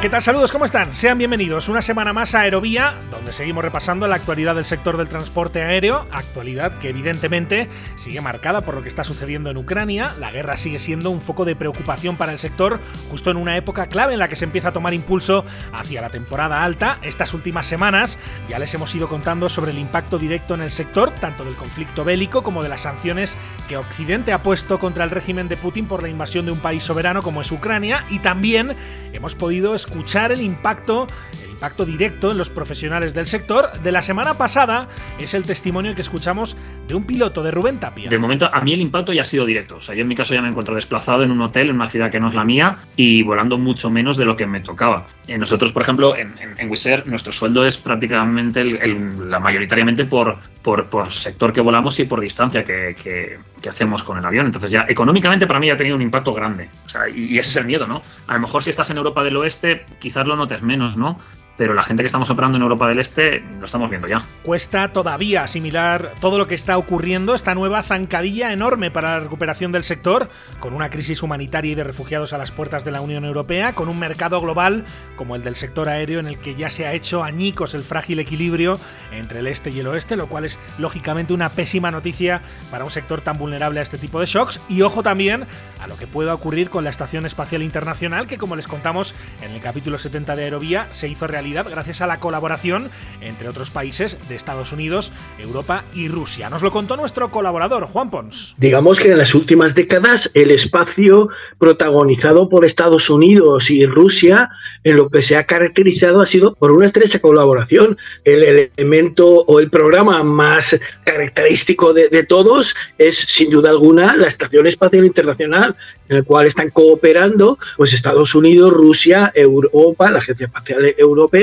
¿Qué tal? Saludos, ¿cómo están? Sean bienvenidos una semana más a Aerovía, donde seguimos repasando la actualidad del sector del transporte aéreo, actualidad que evidentemente sigue marcada por lo que está sucediendo en Ucrania. La guerra sigue siendo un foco de preocupación para el sector, justo en una época clave en la que se empieza a tomar impulso hacia la temporada alta. Estas últimas semanas ya les hemos ido contando sobre el impacto directo en el sector, tanto del conflicto bélico como de las sanciones que Occidente ha puesto contra el régimen de Putin por la invasión de un país soberano como es Ucrania, y también hemos podido escuchar el impacto, el impacto directo en los profesionales del sector. De la semana pasada es el testimonio que escuchamos de un piloto, de Rubén Tapia. De momento, a mí el impacto ya ha sido directo. O sea, yo en mi caso ya me encuentro desplazado en un hotel en una ciudad que no es la mía y volando mucho menos de lo que me tocaba. Eh, nosotros, por ejemplo, en, en, nuestro sueldo es prácticamente la mayoritariamente por, sector que volamos y por distancia que, que, hacemos con el avión. Entonces, ya económicamente para mí ya ha tenido un impacto grande. O sea, y, ese es el miedo, ¿no? A lo mejor si estás en Europa del Oeste, quizás lo notes menos, ¿no? Pero la gente que estamos operando en Europa del Este lo estamos viendo ya. Cuesta todavía asimilar todo lo que está ocurriendo, esta nueva zancadilla enorme para la recuperación del sector, con una crisis humanitaria y de refugiados a las puertas de la Unión Europea, con un mercado global como el del sector aéreo en el que ya se ha hecho añicos el frágil equilibrio entre el este y el oeste, lo cual es lógicamente una pésima noticia para un sector tan vulnerable a este tipo de shocks. Y ojo también a lo que pueda ocurrir con la Estación Espacial Internacional, que como les contamos en el capítulo 70 de Aerovía, se hizo realidad gracias a la colaboración entre otros países de Estados Unidos, Europa y Rusia. Nos lo contó nuestro colaborador, Juan Pons. Digamos que en las últimas décadas el espacio protagonizado por Estados Unidos y Rusia en lo que se ha caracterizado ha sido por una estrecha colaboración. El elemento o el programa más característico de, todos es sin duda alguna la Estación Espacial Internacional, en el cual están cooperando pues Estados Unidos, Rusia, Europa, la Agencia Espacial Europea,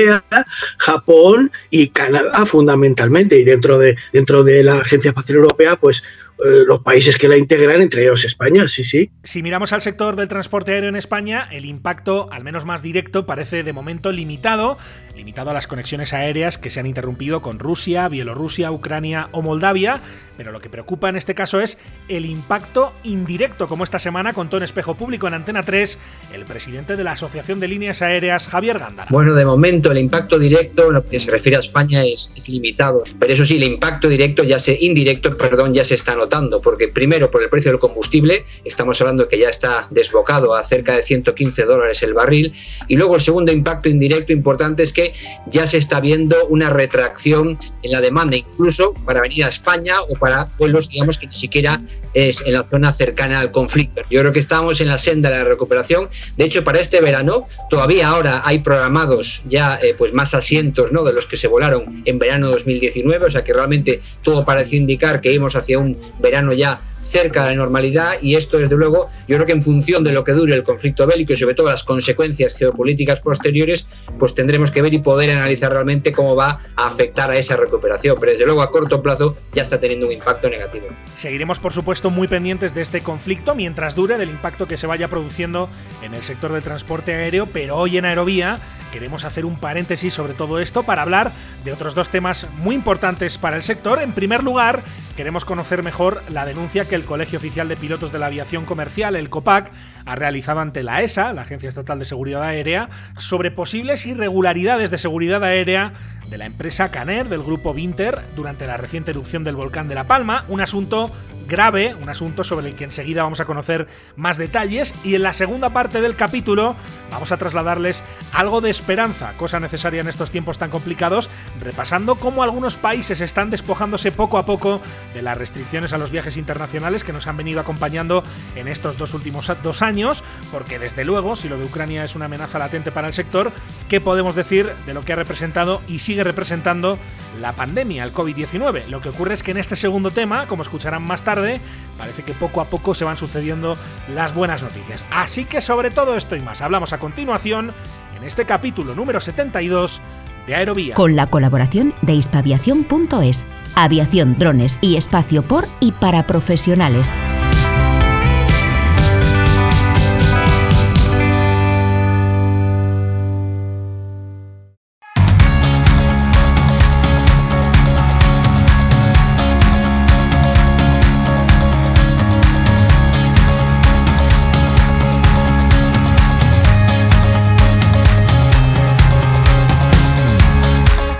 Japón y Canadá fundamentalmente. Y dentro de, dentro de la Agencia Espacial Europea, pues eh, los países que la integran, entre ellos España, sí, sí. Si miramos al sector del transporte aéreo en España, el impacto, al menos más directo, parece de momento limitado, limitado a las conexiones aéreas que se han interrumpido con Rusia, Bielorrusia, Ucrania o Moldavia, pero lo que preocupa en este caso es el impacto indirecto, como esta semana contó en Espejo Público en Antena 3 el presidente de la Asociación de Líneas Aéreas, Javier Gándara. Bueno, de momento el impacto directo en lo que se refiere a España es, es limitado, pero eso sí, el impacto directo ya se indirecto, perdón, ya se está notando, porque primero por el precio del combustible, estamos hablando que ya está desbocado a cerca de 115 dólares el barril, y luego el segundo impacto indirecto importante es que ya se está viendo una retracción en la demanda, incluso para venir a España o para vuelos, digamos, que ni siquiera es en la zona cercana al conflicto. Yo creo que estamos en la senda de la recuperación. De hecho, para este verano, todavía ahora hay programados ya eh, pues más asientos ¿no? de los que se volaron en verano 2019, o sea que realmente todo parece indicar que íbamos hacia un verano ya cerca de la normalidad y esto desde luego yo creo que en función de lo que dure el conflicto bélico y sobre todo las consecuencias geopolíticas posteriores pues tendremos que ver y poder analizar realmente cómo va a afectar a esa recuperación pero desde luego a corto plazo ya está teniendo un impacto negativo. Seguiremos por supuesto muy pendientes de este conflicto mientras dure del impacto que se vaya produciendo en el sector del transporte aéreo pero hoy en Aerovía queremos hacer un paréntesis sobre todo esto para hablar de otros dos temas muy importantes para el sector. En primer lugar, queremos conocer mejor la denuncia que el Colegio Oficial de Pilotos de la Aviación Comercial, el COPAC, ha realizado ante la ESA, la Agencia Estatal de Seguridad Aérea, sobre posibles irregularidades de seguridad aérea de la empresa Caner del grupo Vinter durante la reciente erupción del volcán de La Palma, un asunto grave, un asunto sobre el que enseguida vamos a conocer más detalles. Y en la segunda parte del capítulo vamos a trasladarles algo de esperanza, cosa necesaria en estos tiempos tan complicados, repasando cómo algunos países están despojándose poco a poco de las restricciones a los viajes internacionales que nos han venido acompañando en estos dos últimos dos años, porque desde luego, si lo de Ucrania es una amenaza latente para el sector, ¿qué podemos decir de lo que ha representado y sigue representando la pandemia, el COVID-19? Lo que ocurre es que en este segundo tema, como escucharán más tarde, parece que poco a poco se van sucediendo las buenas noticias. Así que sobre todo esto y más hablamos a continuación en este capítulo número 72 de Aerovía. Con la colaboración de hispaviación.es, aviación, drones y espacio por y para profesionales.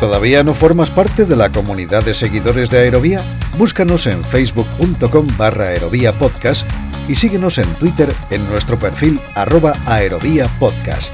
¿Todavía no formas parte de la comunidad de seguidores de Aerovía? Búscanos en facebook.com barra aerovía podcast y síguenos en Twitter en nuestro perfil arroba aerovía podcast.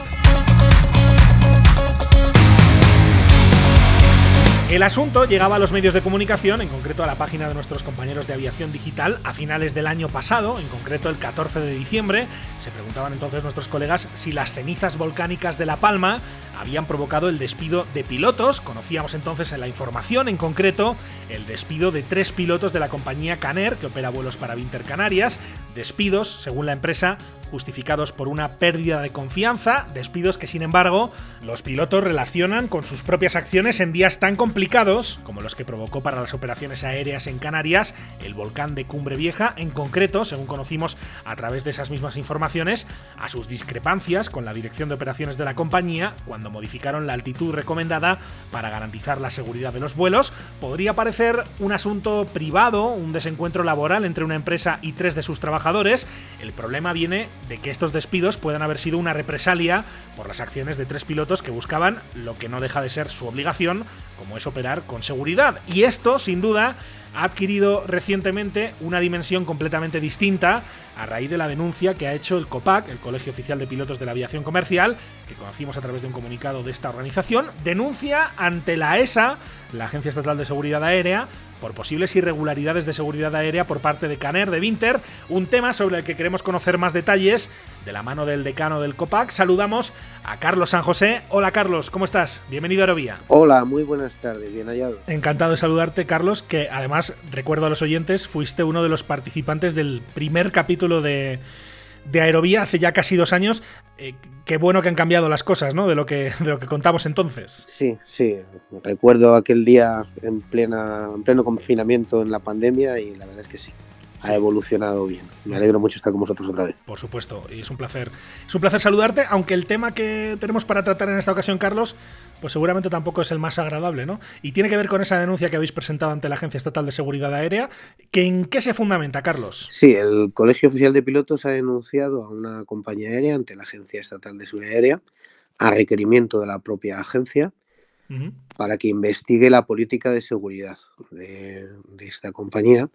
El asunto llegaba a los medios de comunicación, en concreto a la página de nuestros compañeros de aviación digital, a finales del año pasado, en concreto el 14 de diciembre. Se preguntaban entonces nuestros colegas si las cenizas volcánicas de La Palma habían provocado el despido de pilotos. Conocíamos entonces en la información, en concreto, el despido de tres pilotos de la compañía Caner, que opera vuelos para Winter Canarias. Despidos, según la empresa, justificados por una pérdida de confianza, despidos que sin embargo los pilotos relacionan con sus propias acciones en días tan complicados como los que provocó para las operaciones aéreas en Canarias el volcán de Cumbre Vieja, en concreto, según conocimos a través de esas mismas informaciones, a sus discrepancias con la dirección de operaciones de la compañía cuando modificaron la altitud recomendada para garantizar la seguridad de los vuelos, podría parecer un asunto privado, un desencuentro laboral entre una empresa y tres de sus trabajadores. El problema viene de que estos despidos puedan haber sido una represalia por las acciones de tres pilotos que buscaban lo que no deja de ser su obligación, como es operar con seguridad. Y esto, sin duda, ha adquirido recientemente una dimensión completamente distinta a raíz de la denuncia que ha hecho el COPAC, el Colegio Oficial de Pilotos de la Aviación Comercial, que conocimos a través de un comunicado de esta organización, denuncia ante la ESA, la Agencia Estatal de Seguridad Aérea, por posibles irregularidades de seguridad aérea por parte de Caner de Winter, un tema sobre el que queremos conocer más detalles de la mano del decano del COPAC. Saludamos a Carlos San José. Hola Carlos, ¿cómo estás? Bienvenido a Aerovía. Hola, muy buenas tardes, bien hallado. Encantado de saludarte Carlos, que además recuerdo a los oyentes, fuiste uno de los participantes del primer capítulo de de Aerovía hace ya casi dos años. Eh, qué bueno que han cambiado las cosas, ¿no? De lo que, de lo que contamos entonces. Sí, sí. Recuerdo aquel día en, plena, en pleno confinamiento en la pandemia y la verdad es que sí ha evolucionado bien. Me alegro mucho estar con vosotros otra vez. Por supuesto, y es un placer. Es un placer saludarte, aunque el tema que tenemos para tratar en esta ocasión, Carlos, pues seguramente tampoco es el más agradable, ¿no? Y tiene que ver con esa denuncia que habéis presentado ante la Agencia Estatal de Seguridad Aérea, que ¿en qué se fundamenta, Carlos? Sí, el Colegio Oficial de Pilotos ha denunciado a una compañía aérea ante la Agencia Estatal de Seguridad Aérea a requerimiento de la propia agencia para que investigue la política de seguridad de, de esta compañía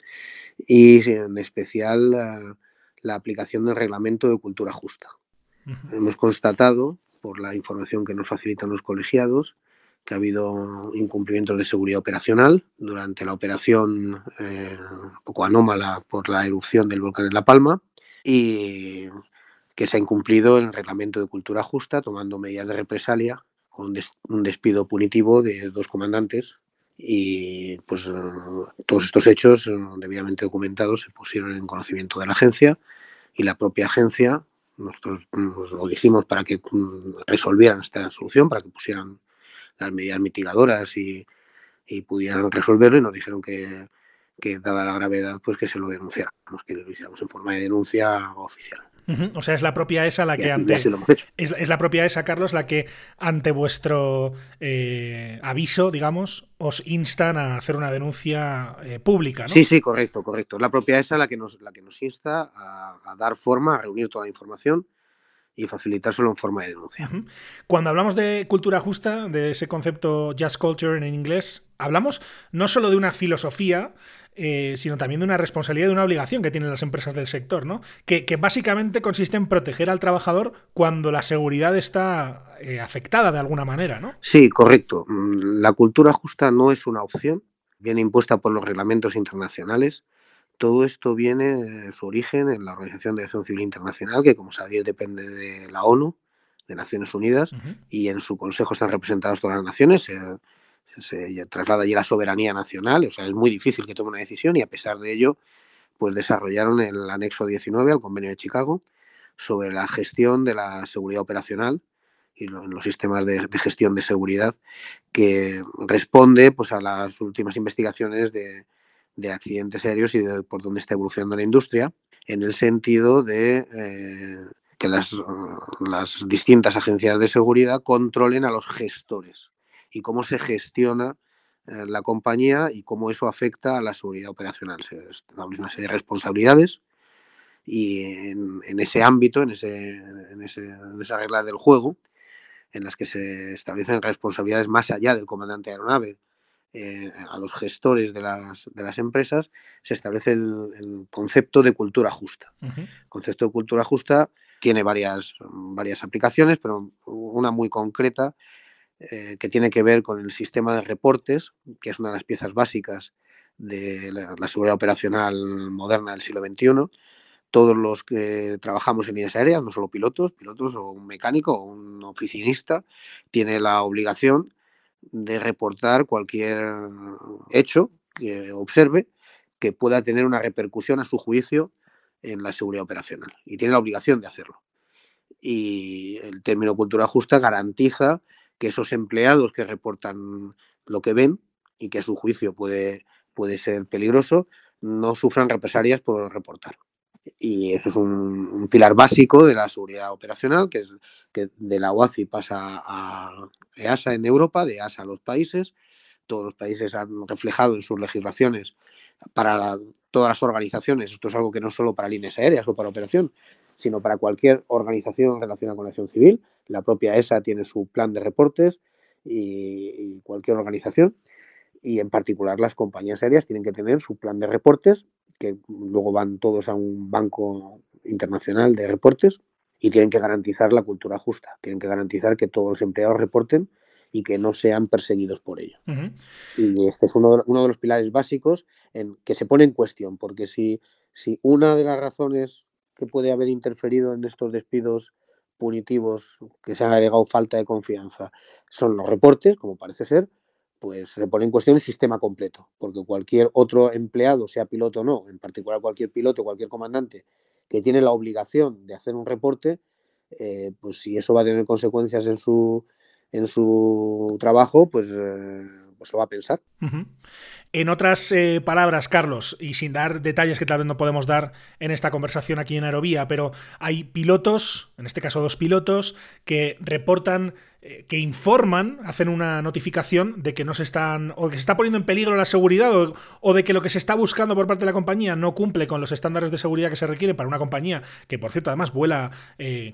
y en especial la, aplicación del reglamento de cultura justa. Hemos constatado, por la información que nos facilitan los colegiados, que ha habido incumplimientos de seguridad operacional durante la operación eh, poco anómala por la erupción del volcán en La Palma y que se ha incumplido el reglamento de cultura justa tomando medidas de represalia con un despido punitivo de dos comandantes y pues todos estos hechos debidamente documentados se pusieron en conocimiento de la agencia y la propia agencia nosotros nos lo dijimos para que mm, resolvieran esta solución para que pusieran las medidas mitigadoras y, y pudieran resolverlo y nos dijeron que, que dada la gravedad pues que se lo denunciáramos que lo hiciéramos en forma de denuncia oficial o sea, es la propia ESA la que ante. Es, la propia ESA, Carlos, la que ante vuestro eh, aviso, digamos, os instan a hacer una denuncia eh, pública, ¿no? Sí, sí, correcto, correcto. La propia ESA la que nos, la que nos insta a, dar forma, a reunir toda la información y facilitárselo en forma de denuncia. Cuando hablamos de cultura justa, de ese concepto just culture en inglés, hablamos no solo de una filosofía, eh, sino también de una responsabilidad y una obligación que tienen las empresas del sector, ¿no? Que, básicamente consiste en proteger al trabajador cuando la seguridad está eh, afectada de alguna manera, ¿no? Sí, correcto. Mm, la cultura justa no es una opción, viene impuesta por los reglamentos internacionales. Todo esto viene, su origen en la Organización de Acción Civil Internacional, que como sabéis depende de la ONU, de Naciones Unidas, y en su consejo están representadas todas las naciones. Eh, se traslada allí la soberanía nacional, o sea, es muy difícil que tome una decisión y a pesar de ello, pues desarrollaron el anexo 19 al convenio de Chicago sobre la gestión de la seguridad operacional y los sistemas de, gestión de seguridad que responde pues a las últimas investigaciones de, accidentes aéreos y de por dónde está evolucionando la industria en el sentido de eh, que las, las distintas agencias de seguridad controlen a los gestores y cómo se gestiona eh, la compañía y cómo eso afecta a la seguridad operacional. Se establece una serie de responsabilidades y en, ese ámbito, en, ese, en, ese, en del juego, en las que se establecen responsabilidades más allá del comandante de aeronave, eh, a los gestores de las, de las, empresas, se establece el, concepto de cultura justa. El concepto de cultura justa tiene varias, varias aplicaciones, pero una muy concreta eh, que tiene que ver con el sistema de reportes, que es una de las piezas básicas de la, seguridad operacional moderna del siglo XXI. Todos los que trabajamos en líneas aéreas, no solo pilotos, pilotos o un mecánico o un oficinista, tiene la obligación de reportar cualquier hecho que observe que pueda tener una repercusión a su juicio en la seguridad operacional y tiene la obligación de hacerlo. Y el término cultura justa garantiza que esos empleados que reportan lo que ven y que a su juicio puede, puede ser peligroso, no sufran represalias por reportar. Y eso es un, pilar básico de la seguridad operacional, que es que de la OACI pasa a EASA en Europa, de EASA a los países. Todos los países han reflejado en sus legislaciones para todas las organizaciones. Esto es algo que no solo para líneas aéreas o para operación, sino para cualquier organización relacionada con la acción civil. La propia ESA tiene su plan de reportes y, cualquier organización. Y en particular las compañías aéreas tienen que tener su plan de reportes, que luego van todos a un banco internacional de reportes y tienen que garantizar la cultura justa. Tienen que garantizar que todos los empleados reporten y que no sean perseguidos por ello. Y este es uno, uno, de los pilares básicos en que se pone en cuestión, porque si, si una de las razones que puede haber interferido en estos despidos punitivos que se han agregado falta de confianza son los reportes, como parece ser, pues se pone en cuestión el sistema completo, porque cualquier otro empleado, sea piloto o no, en particular cualquier piloto, cualquier comandante que tiene la obligación de hacer un reporte, eh, pues si eso va a tener consecuencias en su, en su trabajo, pues, eh, pues lo va a pensar. En otras eh, palabras, Carlos, y sin dar detalles que tal vez no podemos dar en esta conversación aquí en Aerovía, pero hay pilotos, en este caso dos pilotos, que reportan, eh, que informan, hacen una notificación de que no se están, o que se está poniendo en peligro la seguridad, o, de que lo que se está buscando por parte de la compañía no cumple con los estándares de seguridad que se requieren para una compañía que, por cierto, además vuela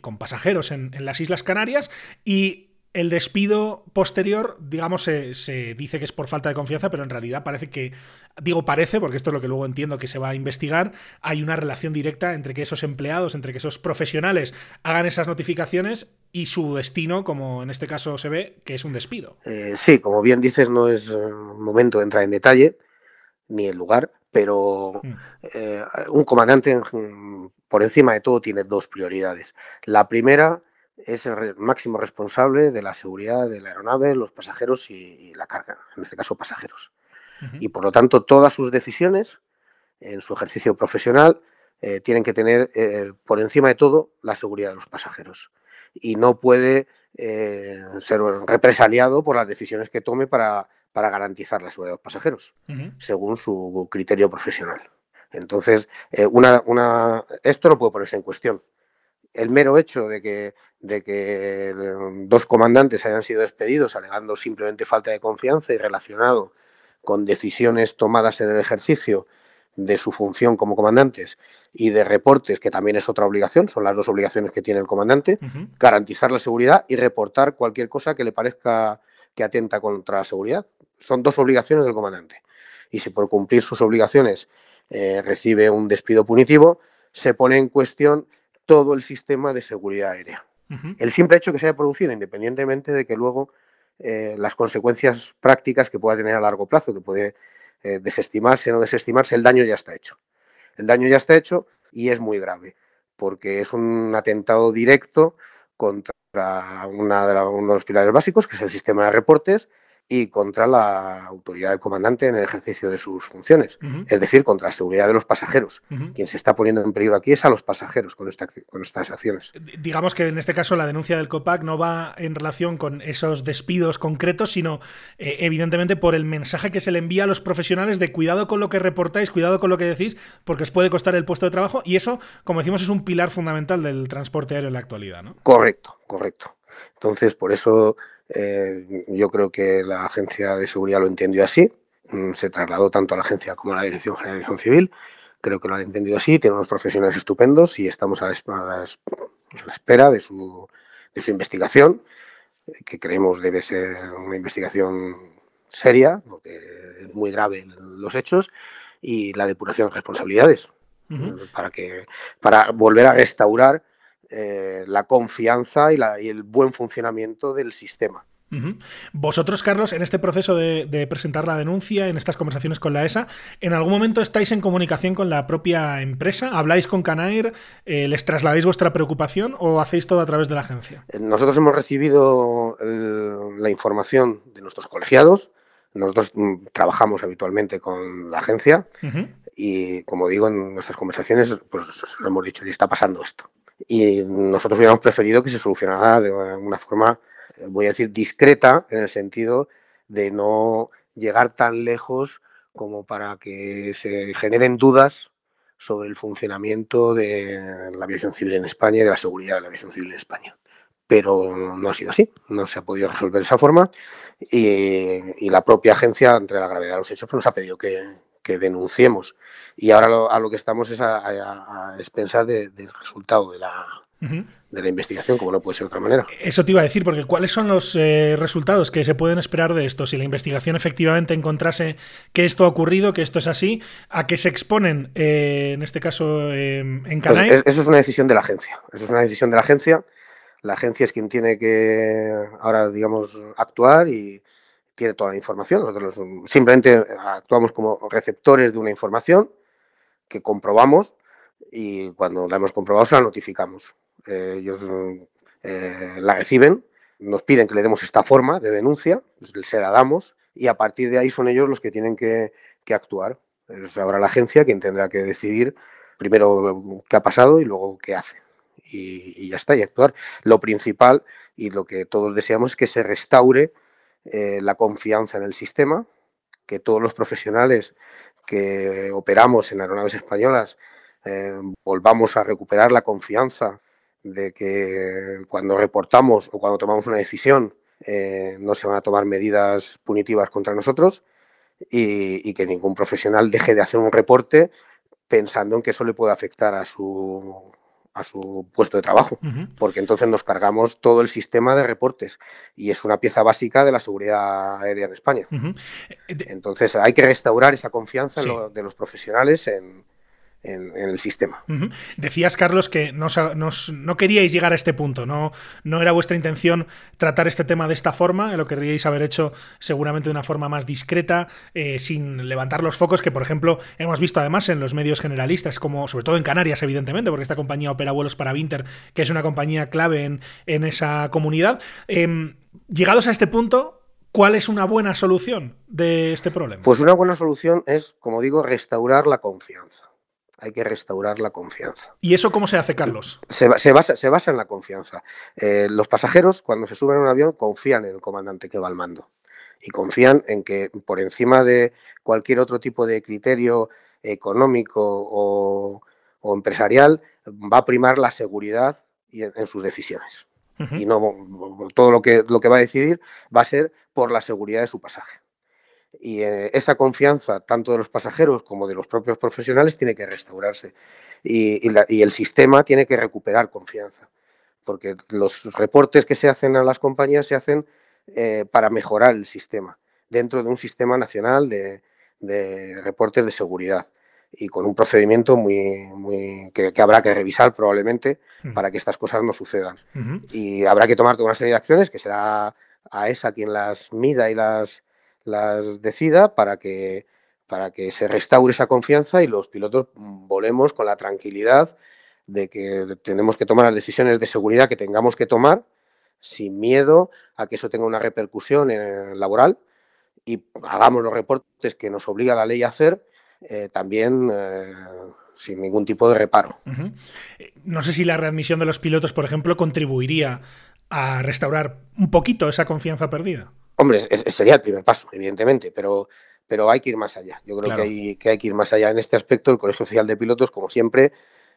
con pasajeros en, en las Islas Canarias, y el despido posterior, digamos, se, dice que es por falta de confianza, pero en realidad parece que, digo parece, porque esto es lo que luego entiendo que se va a investigar, hay una relación directa entre que esos empleados, entre que esos profesionales hagan esas notificaciones y su destino, como en este caso se ve, que es un despido. Eh, sí, como bien dices, no es momento de entrar en detalle, ni el lugar, pero mm. eh, un comandante, por encima de todo, tiene dos prioridades. La primera es el máximo responsable de la seguridad de la aeronave, los pasajeros y, la carga, en este caso pasajeros. Y por lo tanto, todas sus decisiones en su ejercicio profesional eh, tienen que tener eh, por encima de todo la seguridad de los pasajeros. Y no puede eh, ser represaliado por las decisiones que tome para, para garantizar la seguridad de los pasajeros, según su criterio profesional. Entonces, una, una, esto no puede ponerse en cuestión el mero hecho de que, de que dos comandantes hayan sido despedidos alegando simplemente falta de confianza y relacionado con decisiones tomadas en el ejercicio de su función como comandantes y de reportes, que también es otra obligación, son las dos obligaciones que tiene el comandante, garantizar la seguridad y reportar cualquier cosa que le parezca que atenta contra la seguridad. Son dos obligaciones del comandante. Y si por cumplir sus obligaciones eh, recibe un despido punitivo, se pone en cuestión todo el sistema de seguridad aérea. El simple hecho que se haya producido, independientemente de que luego eh, las consecuencias prácticas que pueda tener a largo plazo, que puede eh, desestimarse o no desestimarse, el daño ya está hecho. El daño ya está hecho y es muy grave, porque es un atentado directo contra una de uno de los pilares básicos, que es el sistema de reportes, y contra la autoridad del comandante en el ejercicio de sus funciones, es decir, contra la seguridad de los pasajeros. Quien se está poniendo en peligro aquí es a los pasajeros con, con estas acciones. Digamos que en este caso la denuncia del COPAC no va en relación con esos despidos concretos, sino eh, evidentemente por el mensaje que se le envía a los profesionales de cuidado con lo que reportáis, cuidado con lo que decís, porque os puede costar el puesto de trabajo y eso, como decimos, es un pilar fundamental del transporte aéreo en la actualidad. ¿no? Correcto, correcto. Entonces, por eso eh, yo creo que la Agencia de Seguridad lo entendió así. Mm, se trasladó tanto a la agencia como a la Dirección General de Aviación Civil. Creo que lo han entendido así. Tiene unos profesionales estupendos y estamos a la, espera de su, de su investigación que creemos debe ser una investigación seria, porque es muy grave los hechos, y la depuración de responsabilidades, para, que, para volver a restaurar eh, la confianza y, la, y el buen funcionamiento del sistema. Vosotros, Carlos, en este proceso de, presentar la denuncia, en estas conversaciones con la ESA, ¿en algún momento estáis en comunicación con la propia empresa? ¿Habláis con Canair? Eh, ¿Les trasladáis vuestra preocupación o hacéis todo a través de la agencia? Eh, nosotros hemos recibido la información de nuestros colegiados. Nosotros mm, trabajamos habitualmente con la agencia y, como digo, en nuestras conversaciones, pues lo hemos dicho, y está pasando esto. Y nosotros hubiéramos preferido que se solucionara de una forma voy a decir, discreta en el sentido de no llegar tan lejos como para que se generen dudas sobre el funcionamiento de la aviación civil en España y de la seguridad de la aviación civil en España. Pero no ha sido así, no se ha podido resolver de esa forma y, la propia agencia, entre la gravedad de los hechos, pues nos ha pedido que, denunciemos. Y ahora a lo que estamos es a, expensar del resultado de la, de la investigación, como no puede ser de otra manera. Eso te iba a decir, porque ¿cuáles son los eh, resultados que se pueden esperar de esto? Si la investigación efectivamente encontrase que esto ha ocurrido, que esto es así, ¿a qué se exponen, eh, en este caso, en pues Canal? eso es una decisión de la agencia. Eso es una decisión de la agencia. La agencia es quien tiene que ahora, digamos, actuar y tiene toda la información. Nosotros simplemente actuamos como receptores de una información que comprobamos y cuando la hemos comprobado se la notificamos. Eh, ellos eh, la reciben, nos piden que le demos esta forma de denuncia, pues se la damos y a partir de ahí son ellos los que tienen que, actuar. Es ahora la agencia quien tendrá que decidir primero qué ha pasado y luego qué hace. Y, ya está, y actuar. Lo principal y lo que todos deseamos es que se restaure eh, la confianza en el sistema, que todos los profesionales que operamos en aeronaves españolas volvamos a recuperar la confianza de que cuando reportamos o cuando tomamos una decisión eh, no se van a tomar medidas punitivas contra nosotros y, que ningún profesional deje de hacer un reporte pensando en que eso le puede afectar a su, a su puesto de trabajo, porque entonces nos cargamos todo el sistema de reportes y es una pieza básica de la seguridad aérea en España. Eh, entonces hay que restaurar esa confianza de los profesionales en, en, el sistema. Decías, Carlos, que no, no, queríais llegar a este punto, no, no era vuestra intención tratar este tema de esta forma, lo querríais haber hecho seguramente de una forma más discreta, eh, sin levantar los focos que, por ejemplo, hemos visto además en los medios generalistas, como sobre todo en Canarias, evidentemente, porque esta compañía opera vuelos para Winter, que es una compañía clave en, en esa comunidad. Em, llegados a este punto, ¿Cuál es una buena solución de este problema? Pues una buena solución es, como digo, restaurar la confianza hay que restaurar la confianza. ¿Y eso cómo se hace, Carlos? Se, basa, se basa, en la confianza. Eh, los pasajeros, cuando se suben a un avión, confían en el comandante que va al mando. Y confían en que por encima de cualquier otro tipo de criterio económico o, empresarial, va a primar la seguridad en, sus decisiones. Y no todo lo que, lo que va a decidir va a ser por la seguridad de su pasaje. Y eh, esa confianza, tanto de los pasajeros como de los propios profesionales, tiene que restaurarse. Y, el sistema tiene que recuperar confianza. Porque los reportes que se hacen a las compañías se hacen eh, para mejorar el sistema, dentro de un sistema nacional de, reportes de seguridad y con un procedimiento muy, muy que, habrá que revisar probablemente para que estas cosas no sucedan. Y habrá que tomar toda una serie de acciones que será a esa quien las mida y las las decida para que, para que se restaure esa confianza y los pilotos volemos con la tranquilidad de que tenemos que tomar las decisiones de seguridad que tengamos que tomar sin miedo a que eso tenga una repercusión en laboral y hagamos los reportes que nos obliga la ley a hacer eh, también eh, sin ningún tipo de reparo. No sé si la readmisión de los pilotos, por ejemplo, contribuiría a restaurar un poquito esa confianza perdida. Hombre, sería el primer paso, evidentemente, pero, pero hay que ir más allá. Yo creo que, hay, que hay que ir más allá en este aspecto. El Colegio Oficial de Pilotos, como siempre,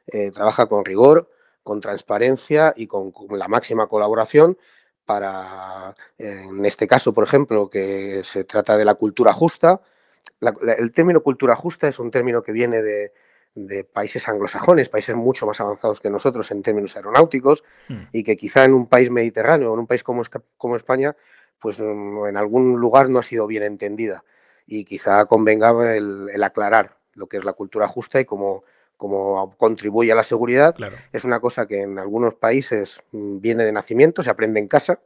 eh, trabaja con rigor, con transparencia y con, la máxima colaboración para, en este caso, por ejemplo, que se trata de la cultura justa. el término cultura justa es un término que viene de, de países anglosajones, países mucho más avanzados que nosotros en términos aeronáuticos, hmm. y que quizá en un país mediterráneo, en un país como, como España, pues mm, en algún lugar no ha sido bien entendida. Y quizá convenga el, aclarar lo que es la cultura justa y cómo, contribuye a la seguridad. Es una cosa que en algunos países mm, viene de nacimiento, se aprende en casa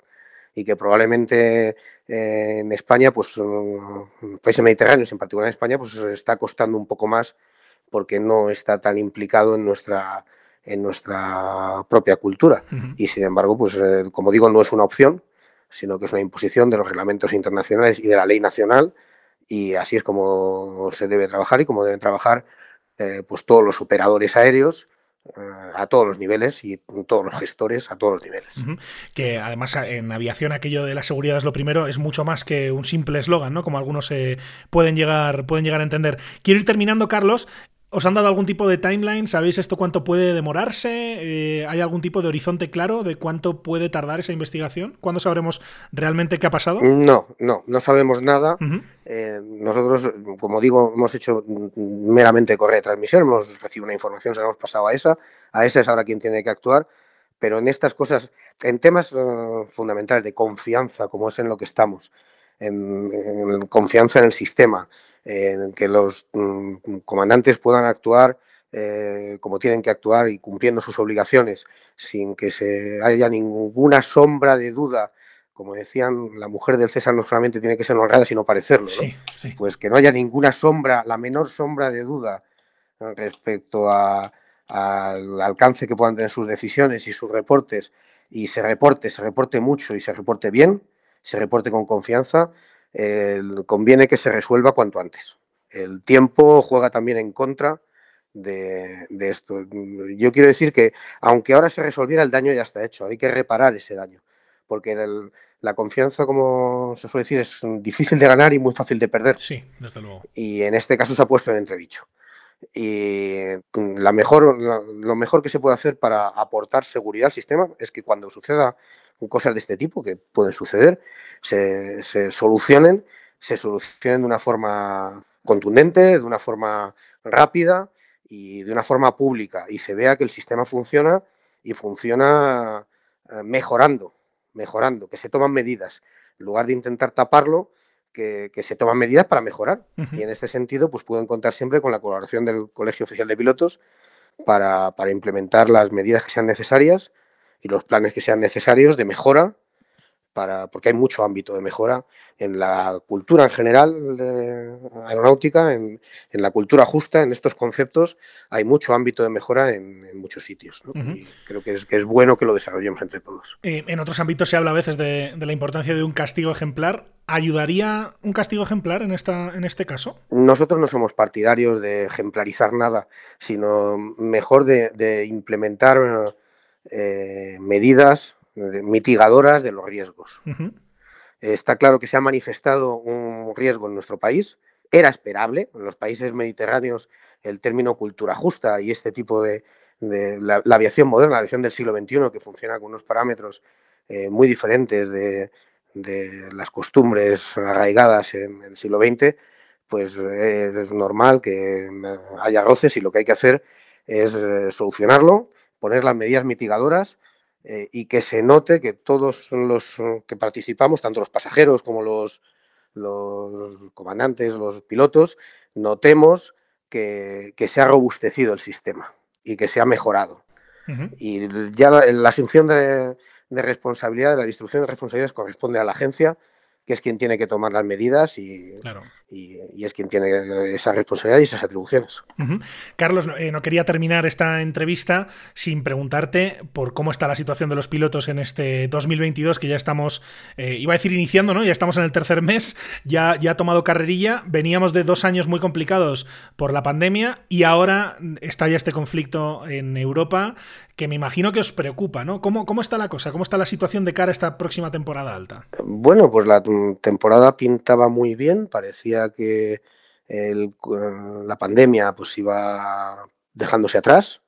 y que probablemente eh, en España, pues mm, países mediterráneos, en particular en España, pues está costando un poco más porque no está tan implicado en nuestra, en nuestra propia cultura. Y sin embargo, pues eh, como digo, no es una opción, sino que es una imposición de los reglamentos internacionales y de la ley nacional. Y así es como se debe trabajar y como deben trabajar eh, pues todos los operadores aéreos eh, a todos los niveles y todos los gestores a todos los niveles. Que además en aviación aquello de la seguridad es lo primero, es mucho más que un simple eslogan, ¿no? Como algunos pueden, llegar, pueden llegar a entender. Quiero ir terminando, Carlos. ¿Os han dado algún tipo de timeline? ¿Sabéis esto cuánto puede demorarse? Eh, ¿Hay algún tipo de horizonte claro de cuánto puede tardar esa investigación? ¿Cuándo sabremos realmente qué ha pasado? No, no, no sabemos nada. Eh, nosotros, como digo, hemos hecho meramente correo de transmisión, hemos recibido una información, se la hemos pasado a esa, a esa es ahora quien tiene que actuar, pero en estas cosas, en temas eh, fundamentales de confianza, como es en lo que estamos, en confianza en el sistema, en que los mm, comandantes puedan actuar eh, como tienen que actuar y cumpliendo sus obligaciones sin que se haya ninguna sombra de duda. Como decían, la mujer del César no solamente tiene que ser honrada, sino parecerlo. Pues que no haya ninguna sombra, la menor sombra de duda respecto al alcance que puedan tener sus decisiones y sus reportes, y se reporte, se reporte mucho y se reporte bien, se reporte con confianza, conviene que se resuelva cuanto antes. El tiempo juega también en contra de, esto. Yo quiero decir que aunque ahora se resolviera, el daño ya está hecho, hay que reparar ese daño, porque la confianza, como se suele decir, es difícil de ganar y muy fácil de perder. Sí, desde luego. Y en este caso se ha puesto en entredicho. Y la mejor, lo mejor que se puede hacer para aportar seguridad al sistema es que cuando suceda cosas de este tipo que pueden suceder, se, solucionen, se solucionen de una forma contundente, de una forma rápida y de una forma pública y se vea que el sistema funciona y funciona eh, mejorando, mejorando, que se toman medidas. En lugar de intentar taparlo, que, se toman medidas para mejorar. Y en este sentido, pues pueden contar siempre con la colaboración del Colegio Oficial de Pilotos para, para implementar las medidas que sean necesarias y los planes que sean necesarios de mejora, para, porque hay mucho ámbito de mejora en la cultura en general de aeronáutica, en, la cultura justa, en estos conceptos, hay mucho ámbito de mejora en, muchos sitios. y creo que es, que es, bueno que lo desarrollemos entre todos. Eh, en otros ámbitos se habla a veces de, la importancia de un castigo ejemplar. ¿Ayudaría un castigo ejemplar en, esta, en este caso? Nosotros no somos partidarios de ejemplarizar nada, sino mejor de, de implementar eh, medidas mitigadoras de los riesgos. Está claro que se ha manifestado un riesgo en nuestro país. Era esperable. En los países mediterráneos el término cultura justa y este tipo de, la, aviación moderna, la aviación del siglo XXI, que funciona con unos parámetros eh, muy diferentes de, las costumbres arraigadas en, el siglo XX, pues eh, es normal que haya roces y lo que hay que hacer es solucionarlo poner las medidas mitigadoras eh, y que se note que todos los que participamos, tanto los pasajeros como los, los comandantes, los pilotos, notemos que, se ha robustecido el sistema y que se ha mejorado. Y ya la, asunción de, de, responsabilidad, de la distribución de responsabilidades corresponde a la agencia que es quien tiene que tomar las medidas y, y, es quien tiene esa responsabilidad y esas atribuciones. Carlos, eh, no quería terminar esta entrevista sin preguntarte por cómo está la situación de los pilotos en este 2022, que ya estamos, eh, iba a decir iniciando, ¿no? Ya estamos en el tercer mes, ya, ya ha tomado carrerilla, veníamos de dos años muy complicados por la pandemia y ahora está ya este conflicto en Europa que me imagino que os preocupa, ¿no? ¿Cómo, ¿Cómo está la cosa? ¿Cómo está la situación de cara a esta próxima temporada alta? Bueno, pues la temporada pintaba muy bien, parecía que la pandemia pues iba dejándose atrás,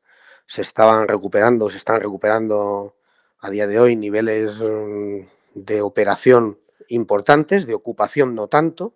se estaban recuperando, se están recuperando a día de hoy niveles mm, de operación importantes, de ocupación no tanto,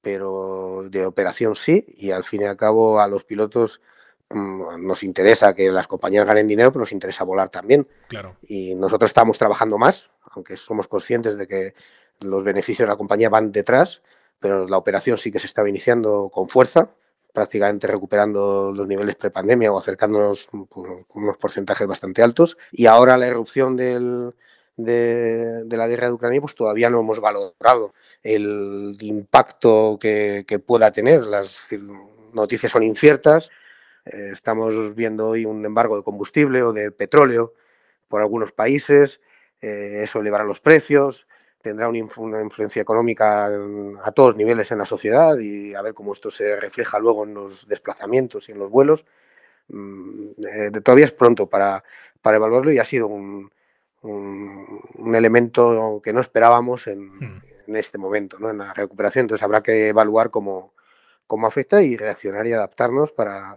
pero de operación sí, y al fin y al cabo a los pilotos mm, nos interesa que las compañías ganen dinero, pero nos interesa volar también. Claro. Y nosotros estamos trabajando más, aunque somos conscientes de que los beneficios de la compañía van detrás, pero la operación sí que se estaba iniciando con fuerza, prácticamente recuperando los niveles prepandemia o acercándonos con unos porcentajes bastante altos. Y ahora la erupción del, de, la guerra de Ucrania, pues todavía no hemos valorado el impacto que, pueda tener. Las noticias son inciertas. Eh, estamos viendo hoy un embargo de combustible o de petróleo por algunos países. Eh, eso elevará los precios tendrá una, influencia económica a todos niveles en la sociedad y a ver cómo esto se refleja luego en los desplazamientos y en los vuelos. Mm, eh, todavía es pronto para, para evaluarlo y ha sido un, un, elemento que no esperábamos en, hmm. en, este momento, ¿no? en la recuperación. Entonces habrá que evaluar cómo, cómo afecta y reaccionar y adaptarnos para,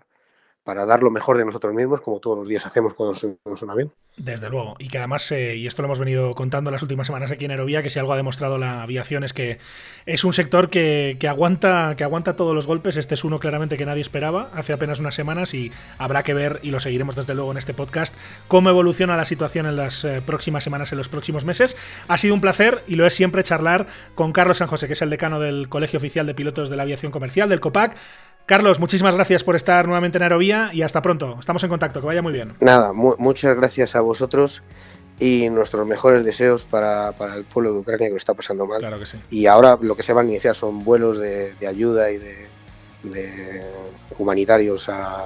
para dar lo mejor de nosotros mismos, como todos los días hacemos cuando nos suena bien. Desde luego. Y que además, eh, y esto lo hemos venido contando las últimas semanas aquí en Aerovía, que si algo ha demostrado la aviación es que es un sector que, aguanta, que aguanta todos los golpes. Este es uno claramente que nadie esperaba hace apenas unas semanas y habrá que ver, y lo seguiremos desde luego en este podcast, cómo evoluciona la situación en las eh, próximas semanas, en los próximos meses. Ha sido un placer y lo es siempre charlar con Carlos San José, que es el decano del Colegio Oficial de Pilotos de la Aviación Comercial, del COPAC. Carlos, muchísimas gracias por estar nuevamente en Aerovía y hasta pronto. Estamos en contacto, que vaya muy bien. Nada, muchas gracias a vosotros y nuestros mejores deseos para, el pueblo de Ucrania que lo está pasando mal. Claro que sí. Y ahora lo que se van a iniciar son vuelos de, ayuda y de humanitarios a,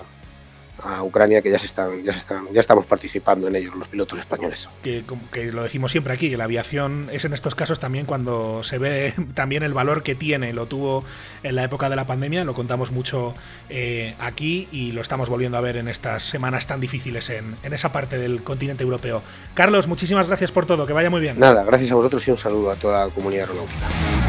a Ucrania que ya se están, ya se están, ya estamos participando en ellos los pilotos españoles. Que, que, lo decimos siempre aquí, que la aviación es en estos casos también cuando se ve también el valor que tiene, lo tuvo en la época de la pandemia, lo contamos mucho eh, aquí y lo estamos volviendo a ver en estas semanas tan difíciles en, en esa parte del continente europeo. Carlos, muchísimas gracias por todo, que vaya muy bien. Nada, gracias a vosotros y un saludo a toda la comunidad aeronáutica.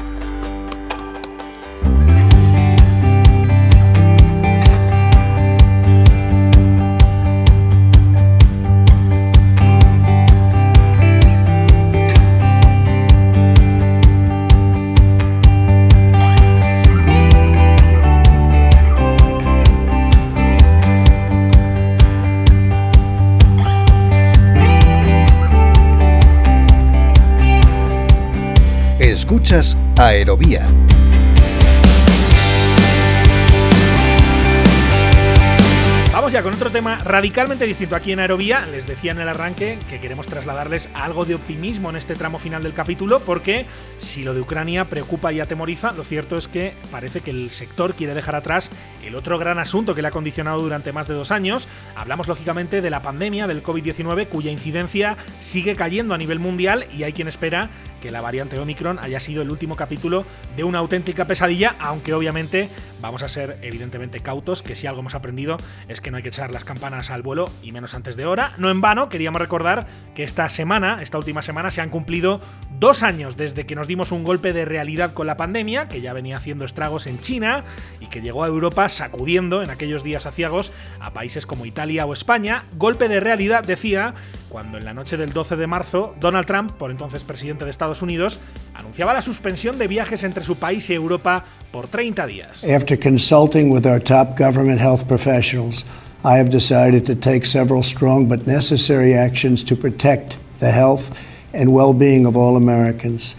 Aerovía. Ya con otro tema radicalmente distinto aquí en Aerovía. Les decía en el arranque que queremos trasladarles algo de optimismo en este tramo final del capítulo, porque si lo de Ucrania preocupa y atemoriza, lo cierto es que parece que el sector quiere dejar atrás el otro gran asunto que le ha condicionado durante más de dos años. Hablamos lógicamente de la pandemia del COVID-19, cuya incidencia sigue cayendo a nivel mundial y hay quien espera que la variante Omicron haya sido el último capítulo de una auténtica pesadilla, aunque obviamente vamos a ser evidentemente cautos, que si algo hemos aprendido es que no hay que echar las campanas al vuelo y menos antes de hora. No en vano, queríamos recordar que esta semana, esta última semana, se han cumplido dos años desde que nos dimos un golpe de realidad con la pandemia, que ya venía haciendo estragos en China y que llegó a Europa sacudiendo en aquellos días aciagos a países como Italia o España. Golpe de realidad, decía, cuando en la noche del 12 de marzo Donald Trump, por entonces presidente de Estados Unidos, anunciaba la suspensión de viajes entre su país y Europa por 30 días. After consulting with our top government health professionals, I have decided to take several strong but necessary actions to protect the health and well-being of all Americans,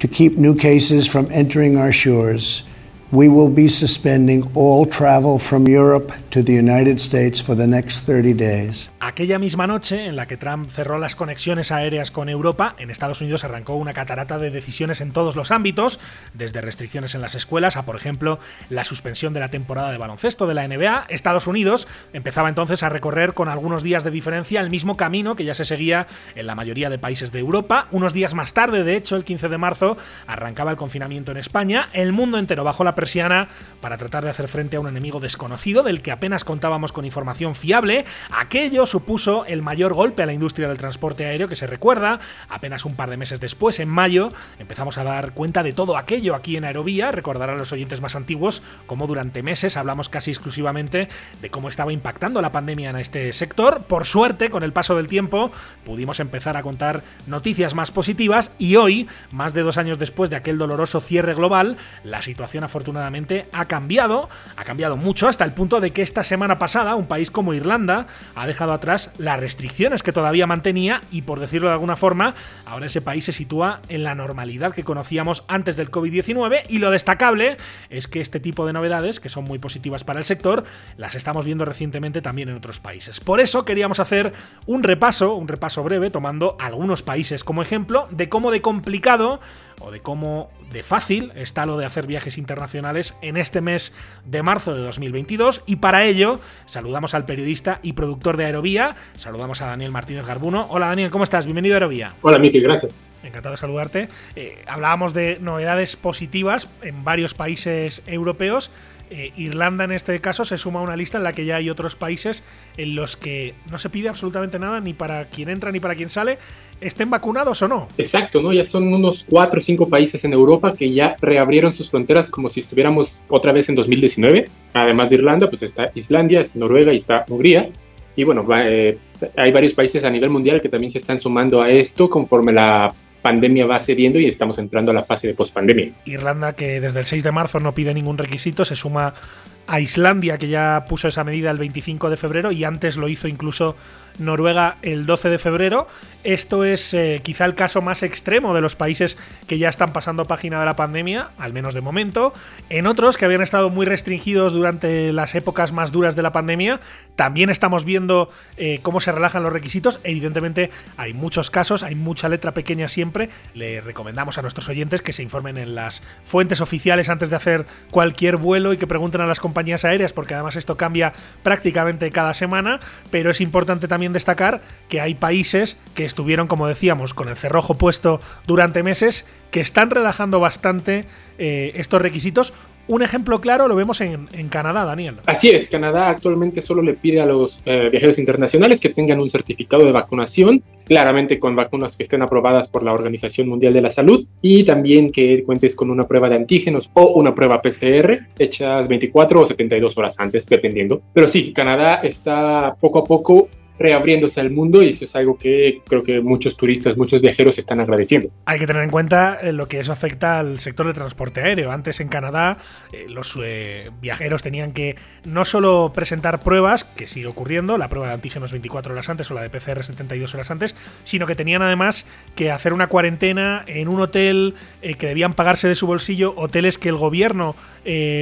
to keep new cases from entering our shores, we will be suspending all travel from Europe to the United States for the next 30 days. Aquella misma noche en la que Trump cerró las conexiones aéreas con Europa, en Estados Unidos arrancó una catarata de decisiones en todos los ámbitos, desde restricciones en las escuelas a, por ejemplo, la suspensión de la temporada de baloncesto de la NBA. Estados Unidos empezaba entonces a recorrer con algunos días de diferencia el mismo camino que ya se seguía en la mayoría de países de Europa. Unos días más tarde, de hecho, el 15 de marzo, arrancaba el confinamiento en España. El mundo entero bajo la para tratar de hacer frente a un enemigo desconocido del que apenas contábamos con información fiable. Aquello supuso el mayor golpe a la industria del transporte aéreo que se recuerda. Apenas un par de meses después, en mayo, empezamos a dar cuenta de todo aquello aquí en Aerovía. Recordarán los oyentes más antiguos cómo durante meses hablamos casi exclusivamente de cómo estaba impactando la pandemia en este sector. Por suerte, con el paso del tiempo, pudimos empezar a contar noticias más positivas y hoy, más de dos años después de aquel doloroso cierre global, la situación afortunadamente ha cambiado, ha cambiado mucho hasta el punto de que esta semana pasada un país como Irlanda ha dejado atrás las restricciones que todavía mantenía y por decirlo de alguna forma, ahora ese país se sitúa en la normalidad que conocíamos antes del COVID-19 y lo destacable es que este tipo de novedades, que son muy positivas para el sector, las estamos viendo recientemente también en otros países. Por eso queríamos hacer un repaso, un repaso breve, tomando algunos países como ejemplo de cómo de complicado o de cómo de fácil está lo de hacer viajes internacionales en este mes de marzo de 2022 y para ello saludamos al periodista y productor de Aerovía, saludamos a Daniel Martínez Garbuno. Hola Daniel, ¿cómo estás? Bienvenido a Aerovía. Hola Miki, gracias. Encantado de saludarte. Eh, hablábamos de novedades positivas en varios países europeos. Eh, Irlanda en este caso se suma a una lista en la que ya hay otros países en los que no se pide absolutamente nada ni para quien entra ni para quien sale, estén vacunados o no. Exacto, ¿no? Ya son unos cuatro o cinco países en Europa que ya reabrieron sus fronteras como si estuviéramos otra vez en 2019. Además de Irlanda, pues está Islandia, Noruega y está Hungría. Y bueno, eh, hay varios países a nivel mundial que también se están sumando a esto conforme la pandemia va cediendo y estamos entrando a la fase de pospandemia. Irlanda, que desde el 6 de marzo no pide ningún requisito, se suma a Islandia, que ya puso esa medida el 25 de febrero y antes lo hizo incluso Noruega el 12 de febrero. Esto es eh, quizá el caso más extremo de los países que ya están pasando página de la pandemia, al menos de momento. En otros que habían estado muy restringidos durante las épocas más duras de la pandemia, también estamos viendo eh, cómo se relajan los requisitos. Evidentemente hay muchos casos, hay mucha letra pequeña siempre. Le recomendamos a nuestros oyentes que se informen en las fuentes oficiales antes de hacer cualquier vuelo y que pregunten a las compañías aéreas, porque además esto cambia prácticamente cada semana, pero es importante también destacar que hay países que estuvieron, como decíamos, con el cerrojo puesto durante meses, que están relajando bastante eh, estos requisitos. Un ejemplo claro lo vemos en, Canadá, Daniel. Así es, Canadá actualmente solo le pide a los eh, viajeros internacionales que tengan un certificado de vacunación, claramente con vacunas que estén aprobadas por la Organización Mundial de la Salud, y también que cuentes con una prueba de antígenos o una prueba PCR hechas 24 o 72 horas antes, dependiendo. Pero sí, Canadá está poco a poco reabriéndose al mundo y eso es algo que creo que muchos turistas, muchos viajeros están agradeciendo. Hay que tener en cuenta eh, lo que eso afecta al sector del transporte aéreo. Antes en Canadá eh, los eh, viajeros tenían que no solo presentar pruebas, que sigue ocurriendo, la prueba de antígenos 24 horas antes o la de PCR 72 horas antes, sino que tenían además que hacer una cuarentena en un hotel que debían pagarse de su bolsillo, hoteles que el gobierno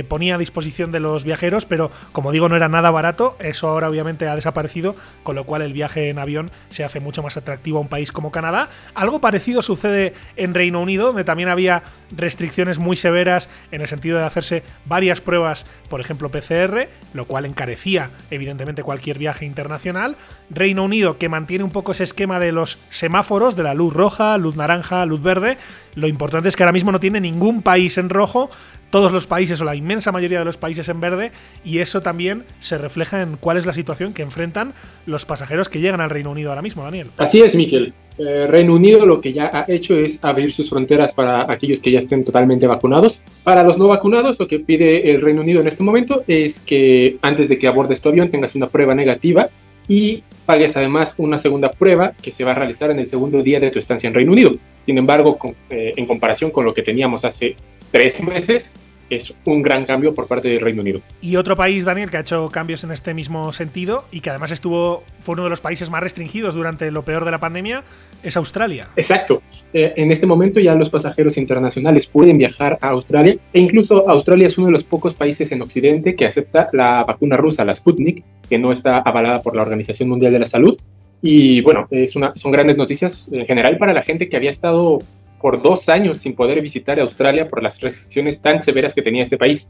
ponía a disposición de los viajeros, pero como digo no era nada barato, eso ahora obviamente ha desaparecido, con lo lo cual el viaje en avión se hace mucho más atractivo a un país como Canadá. Algo parecido sucede en Reino Unido, donde también había restricciones muy severas en el sentido de hacerse varias pruebas, por ejemplo PCR, lo cual encarecía evidentemente cualquier viaje internacional. Reino Unido que mantiene un poco ese esquema de los semáforos, de la luz roja, luz naranja, luz verde. Lo importante es que ahora mismo no tiene ningún país en rojo, todos los países o la inmensa mayoría de los países en verde y eso también se refleja en cuál es la situación que enfrentan los pasajeros que llegan al Reino Unido ahora mismo, Daniel. Así es, Miquel. Eh, Reino Unido lo que ya ha hecho es abrir sus fronteras para aquellos que ya estén totalmente vacunados. Para los no vacunados, lo que pide el Reino Unido en este momento es que antes de que abordes tu avión tengas una prueba negativa y pagues además una segunda prueba que se va a realizar en el segundo día de tu estancia en Reino Unido. Sin embargo, eh, en comparación con lo que teníamos hace tres meses, es un gran cambio por parte del Reino Unido. Y otro país, Daniel, que ha hecho cambios en este mismo sentido y que además estuvo fue uno de los países más restringidos durante lo peor de la pandemia, es Australia. Exacto. Eh, en este momento ya los pasajeros internacionales pueden viajar a Australia e incluso Australia es uno de los pocos países en Occidente que acepta la vacuna rusa, la Sputnik, que no está avalada por la Organización Mundial de la Salud. Y bueno, es una, son grandes noticias en general para la gente que había estado por dos años sin poder visitar Australia por las restricciones tan severas que tenía este país.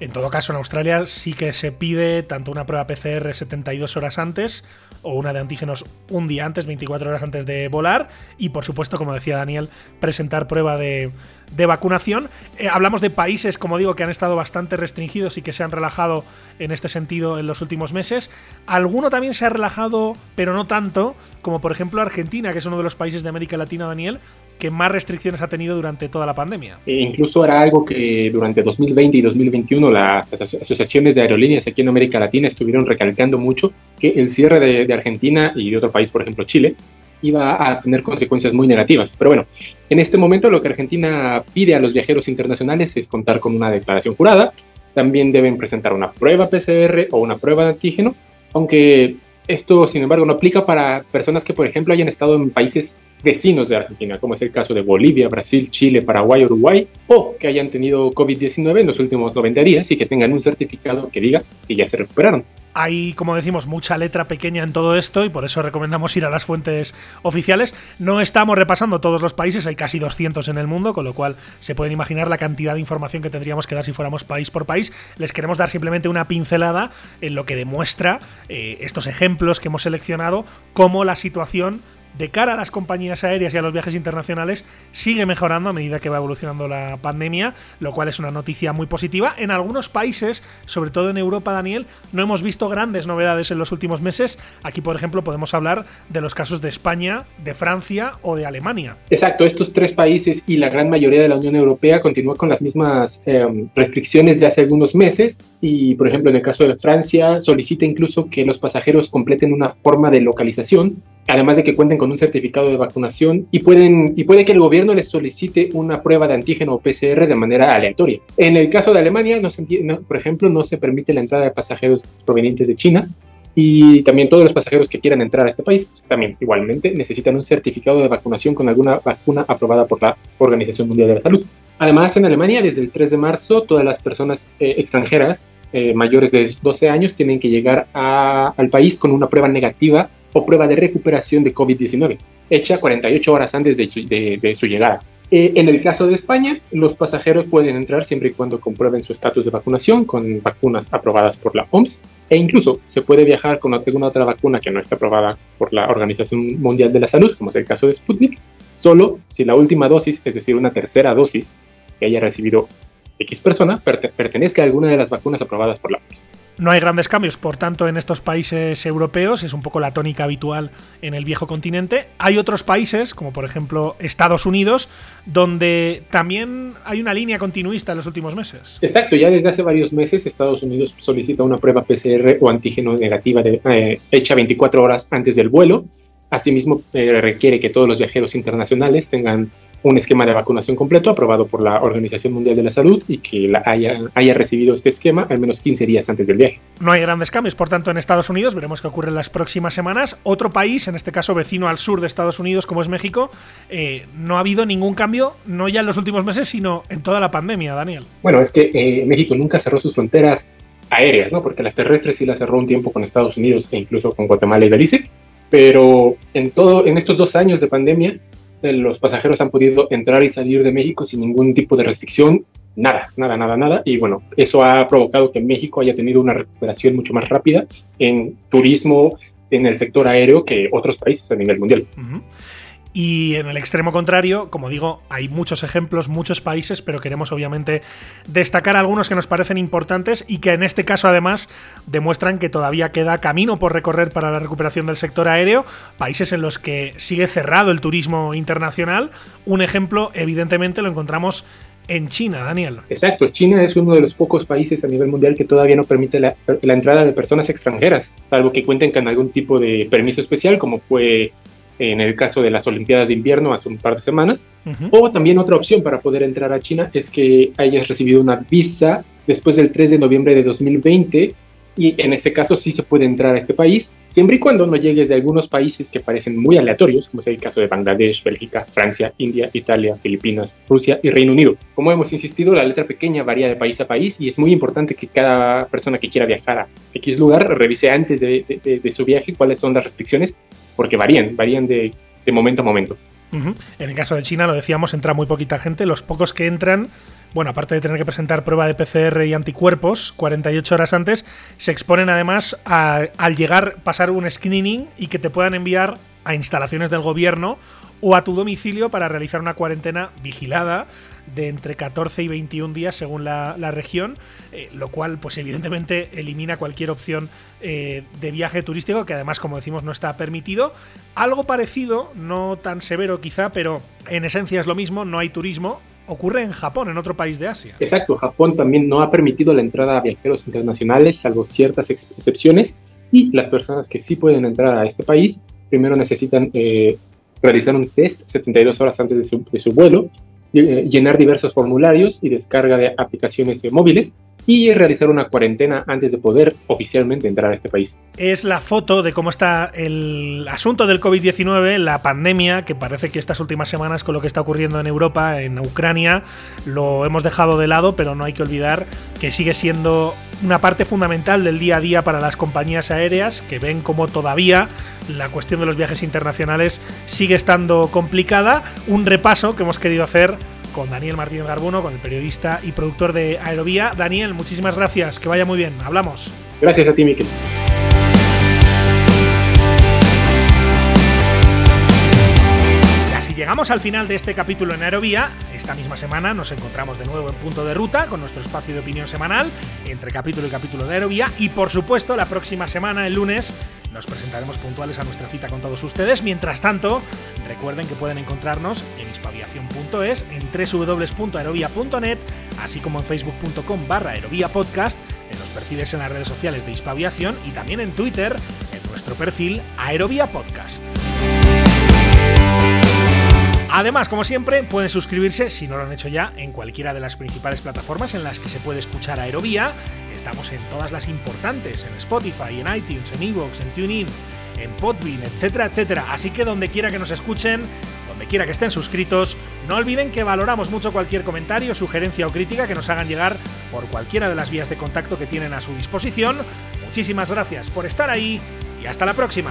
En todo caso, en Australia sí que se pide tanto una prueba PCR 72 horas antes o una de antígenos un día antes, 24 horas antes de volar. Y por supuesto, como decía Daniel, presentar prueba de, vacunación. Eh, hablamos de países, como digo, que han estado bastante restringidos y que se han relajado en este sentido en los últimos meses. Alguno también se ha relajado, pero no tanto, como por ejemplo Argentina, que es uno de los países de América Latina, Daniel, que más restricciones ha tenido durante toda la pandemia. E incluso era algo que durante 2020 y 2021 las asociaciones de aerolíneas aquí en América Latina estuvieron recalcando mucho que el cierre de, Argentina y de otro país, por ejemplo Chile, iba a tener consecuencias muy negativas. Pero bueno, en este momento lo que Argentina pide a los viajeros internacionales es contar con una declaración jurada. También deben presentar una prueba PCR o una prueba de antígeno, aunque esto, sin embargo, no aplica para personas que, por ejemplo, hayan estado en países vecinos de Argentina, como es el caso de Bolivia, Brasil, Chile, Paraguay, Uruguay, o que hayan tenido COVID-19 en los últimos 90 días y que tengan un certificado que diga que ya se recuperaron. Hay, como decimos, mucha letra pequeña en todo esto y por eso recomendamos ir a las fuentes oficiales. No estamos repasando todos los países, hay casi 200 en el mundo, con lo cual se pueden imaginar la cantidad de información que tendríamos que dar si fuéramos país por país. Les queremos dar simplemente una pincelada en lo que demuestra eh, estos ejemplos que hemos seleccionado, cómo la situación de cara a las compañías aéreas y a los viajes internacionales sigue mejorando a medida que va evolucionando la pandemia, lo cual es una noticia muy positiva. En algunos países, sobre todo en Europa, Daniel, no hemos visto grandes novedades en los últimos meses. Aquí, por ejemplo, podemos hablar de los casos de España, de Francia o de Alemania. Exacto, estos tres países y la gran mayoría de la Unión Europea continúan con las mismas em, restricciones de hace algunos meses y, por ejemplo, en el caso de Francia, solicita incluso que los pasajeros completen una forma de localización además de que cuenten con un certificado de vacunación y, pueden, y puede que el gobierno les solicite una prueba de antígeno o PCR de manera aleatoria. En el caso de Alemania, no por ejemplo, no se permite la entrada de pasajeros provenientes de China y también todos los pasajeros que quieran entrar a este país, pues, también igualmente necesitan un certificado de vacunación con alguna vacuna aprobada por la Organización Mundial de la Salud. Además, en Alemania, desde el 3 de marzo, todas las personas eh, extranjeras eh, mayores de 12 años tienen que llegar al país con una prueba negativa o prueba de recuperación de COVID-19, hecha 48 horas antes de su, llegada. Eh, en el caso de España, los pasajeros pueden entrar siempre y cuando comprueben su estatus de vacunación con vacunas aprobadas por la OMS e incluso se puede viajar con alguna otra vacuna que no está aprobada por la Organización Mundial de la Salud, como es el caso de Sputnik, solo si la última dosis, es decir, una tercera dosis que haya recibido X persona, pertenezca a alguna de las vacunas aprobadas por la OMS. No hay grandes cambios, por tanto, en estos países europeos, es un poco la tónica habitual en el viejo continente. Hay otros países, como por ejemplo Estados Unidos, donde también hay una línea continuista en los últimos meses. Exacto, ya desde hace varios meses Estados Unidos solicita una prueba PCR o antígeno negativa de, eh, hecha 24 horas antes del vuelo. Asimismo, eh, requiere que todos los viajeros internacionales tengan un esquema de vacunación completo aprobado por la Organización Mundial de la Salud y que la haya, haya recibido este esquema al menos 15 días antes del viaje. No hay grandes cambios, por tanto, en Estados Unidos. Veremos qué ocurre en las próximas semanas. Otro país, en este caso vecino al sur de Estados Unidos, como es México, eh, no ha habido ningún cambio, no ya en los últimos meses, sino en toda la pandemia, Daniel. Bueno, es que eh, México nunca cerró sus fronteras aéreas, ¿no? Porque las terrestres sí las cerró un tiempo con Estados Unidos e incluso con Guatemala y Belice. Pero en, todo, en estos dos años de pandemia, los pasajeros han podido entrar y salir de México sin ningún tipo de restricción, nada, nada, nada, nada. Y bueno, eso ha provocado que México haya tenido una recuperación mucho más rápida en turismo, en el sector aéreo que otros países a nivel mundial. Y en el extremo contrario, como digo, hay muchos ejemplos, muchos países, pero queremos obviamente destacar algunos que nos parecen importantes y que en este caso además demuestran que todavía queda camino por recorrer para la recuperación del sector aéreo, países en los que sigue cerrado el turismo internacional. Un ejemplo, evidentemente, lo encontramos en China, Daniel. Exacto, China es uno de los pocos países a nivel mundial que todavía no permite la, entrada de personas extranjeras, salvo que cuenten con algún tipo de permiso especial, como fue en el caso de las Olimpiadas de invierno hace un par de semanas. O también otra opción para poder entrar a China es que hayas recibido una visa después del 3 de noviembre de 2020 y en este caso sí se puede entrar a este país, siempre y cuando no llegues de algunos países que parecen muy aleatorios, como es el caso de Bangladesh, Bélgica, Francia, India, Italia, Filipinas, Rusia y Reino Unido. Como hemos insistido, la letra pequeña varía de país a país y es muy importante que cada persona que quiera viajar a X lugar revise antes de, su viaje cuáles son las restricciones, porque varían, varían de, momento a momento. En el caso de China, lo decíamos, entra muy poquita gente. Los pocos que entran bueno, aparte de tener que presentar prueba de PCR y anticuerpos 48 horas antes, se exponen además a, al llegar, pasar un screening y que te puedan enviar a instalaciones del gobierno o a tu domicilio para realizar una cuarentena vigilada de entre 14 y 21 días según la, región, eh, lo cual pues evidentemente elimina cualquier opción eh, de viaje turístico que además como decimos no está permitido. Algo parecido, no tan severo quizá, pero en esencia es lo mismo, no hay turismo, ocurre en Japón, en otro país de Asia. Exacto, Japón también no ha permitido la entrada a viajeros internacionales, salvo ciertas excepciones, y las personas que sí pueden entrar a este país primero necesitan eh, realizar un test 72 horas antes de su, vuelo, llenar diversos formularios y descarga de aplicaciones móviles y realizar una cuarentena antes de poder oficialmente entrar a este país. Es la foto de cómo está el asunto del COVID-19, la pandemia, que parece que estas últimas semanas con lo que está ocurriendo en Europa, en Ucrania, lo hemos dejado de lado, pero no hay que olvidar que sigue siendo una parte fundamental del día a día para las compañías aéreas, que ven como todavía la cuestión de los viajes internacionales sigue estando complicada. Un repaso que hemos querido hacer con Daniel Martínez Garbuno, con el periodista y productor de Aerovía. Daniel, muchísimas gracias, que vaya muy bien, hablamos. Gracias a ti, Miquel. Llegamos al final de este capítulo en Aerovía. Esta misma semana nos encontramos de nuevo en punto de ruta con nuestro espacio de opinión semanal entre capítulo y capítulo de Aerovía. Y por supuesto, la próxima semana, el lunes, nos presentaremos puntuales a nuestra cita con todos ustedes. Mientras tanto, recuerden que pueden encontrarnos en hispaviación.es, en www.aerovía.net, así como en facebook.com barra podcast, en los perfiles en las redes sociales de Hispaviación y también en Twitter, en nuestro perfil Aerovía Podcast. Además, como siempre, pueden suscribirse, si no lo han hecho ya, en cualquiera de las principales plataformas en las que se puede escuchar Aerovía. Estamos en todas las importantes, en Spotify, en iTunes, en Evox, en TuneIn, en Podbean, etcétera, etcétera. Así que donde quiera que nos escuchen, donde quiera que estén suscritos, no olviden que valoramos mucho cualquier comentario, sugerencia o crítica que nos hagan llegar por cualquiera de las vías de contacto que tienen a su disposición. Muchísimas gracias por estar ahí y hasta la próxima.